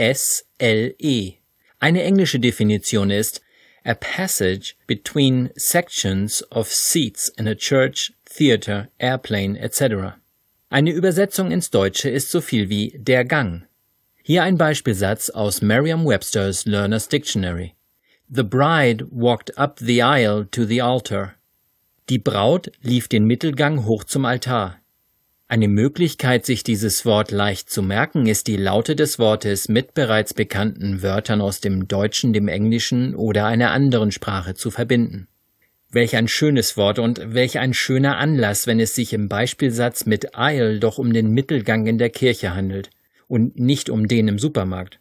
A-I-S-L-E. Eine englische Definition ist a passage between sections of seats in a church, theater, airplane, etc. Eine Übersetzung ins Deutsche ist so viel wie der Gang. Hier ein Beispielsatz aus Merriam-Webster's Learner's Dictionary. The bride walked up the aisle to the altar. Die Braut lief den Mittelgang hoch zum Altar. Eine Möglichkeit, sich dieses Wort leicht zu merken, ist die Laute des Wortes mit bereits bekannten Wörtern aus dem Deutschen, dem Englischen oder einer anderen Sprache zu verbinden. Welch ein schönes Wort und welch ein schöner Anlass, wenn es sich im Beispielsatz mit Aisle doch um den Mittelgang in der Kirche handelt und nicht um den im Supermarkt.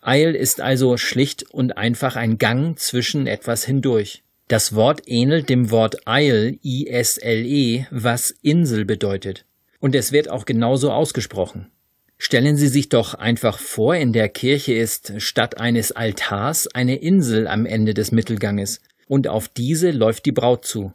Aisle ist also schlicht und einfach ein Gang zwischen etwas hindurch. Das Wort ähnelt dem Wort Isle, I-S-L-E, was Insel bedeutet. Und es wird auch genauso ausgesprochen. Stellen Sie sich doch einfach vor, in der Kirche ist statt eines Altars eine Insel am Ende des Mittelganges, und auf diese läuft die Braut zu.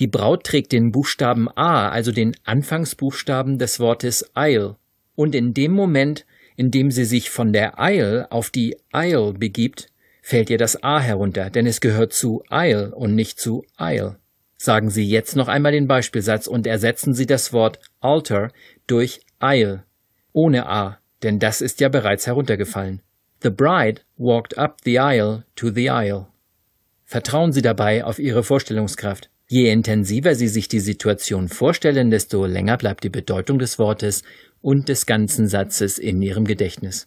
Die Braut trägt den Buchstaben A, also den Anfangsbuchstaben des Wortes Isle, und in dem Moment, in dem sie sich von der Isle auf die Isle begibt, fällt ihr das A herunter, denn es gehört zu Isle und nicht zu Isle. Sagen Sie jetzt noch einmal den Beispielsatz und ersetzen Sie das Wort altar durch Isle, ohne A, denn das ist ja bereits heruntergefallen. The bride walked up the aisle to the aisle. Vertrauen Sie dabei auf Ihre Vorstellungskraft. Je intensiver Sie sich die Situation vorstellen, desto länger bleibt die Bedeutung des Wortes und des ganzen Satzes in Ihrem Gedächtnis.